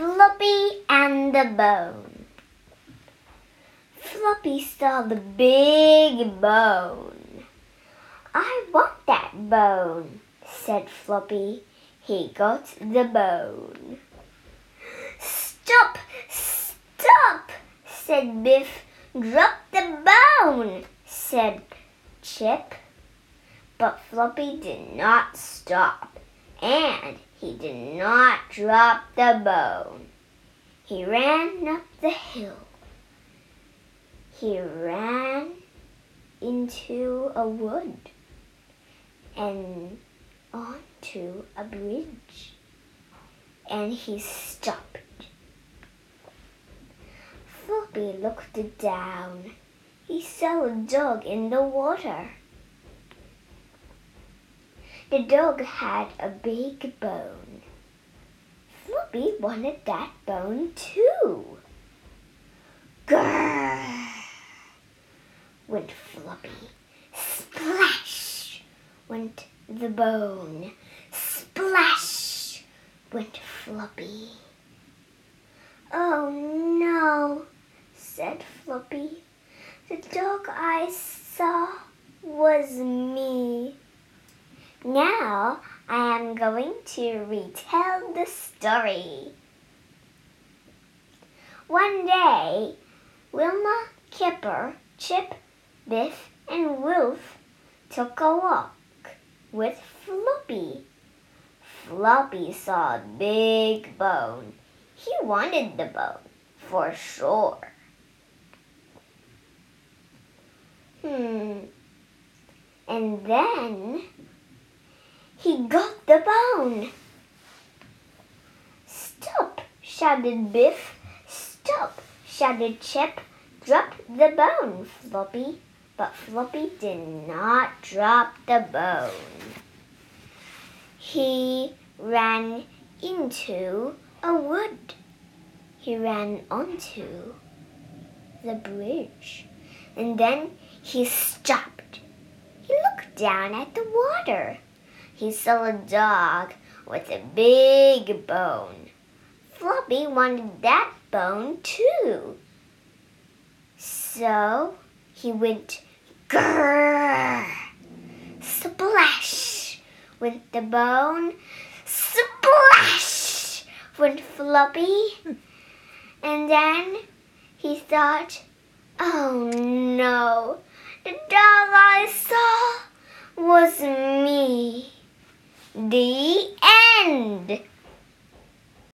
Floppy and the Bone. Floppy saw the big bone. I want that bone, said Floppy. He got the bone. Stop! Stop! said Biff. Drop the bone, said Chip. But Floppy did not stop, and he did not drop the bone. He ran up the hill. He ran into a wood and onto a bridge. And he stopped. Floppy looked down. He saw a dog in the water. The dog had a big bone. Floppy wanted that bone too. Grrr! went Floppy. Splash went the bone. Splash went Floppy. Oh no, said Floppy. The dog I saw was me. Now I am going to retell the story. One day, Wilma, Kipper, Chip, Biff, and Wilf took a walk with Floppy. Floppy saw a big bone. He wanted the bone, for sure. Hmm. And then he got the bone. Stop, shouted Biff. Stop, shouted Chip. Drop the bone, Floppy. But Floppy did not drop the bone. He ran into a wood. He ran onto the bridge. And then he stopped. He looked down at the water. He saw a dog with a big bone. Floppy wanted that bone too. So he went grrr, splash went the bone, splash went Floppy. And then he thought, oh no, the dog I saw was me. The end.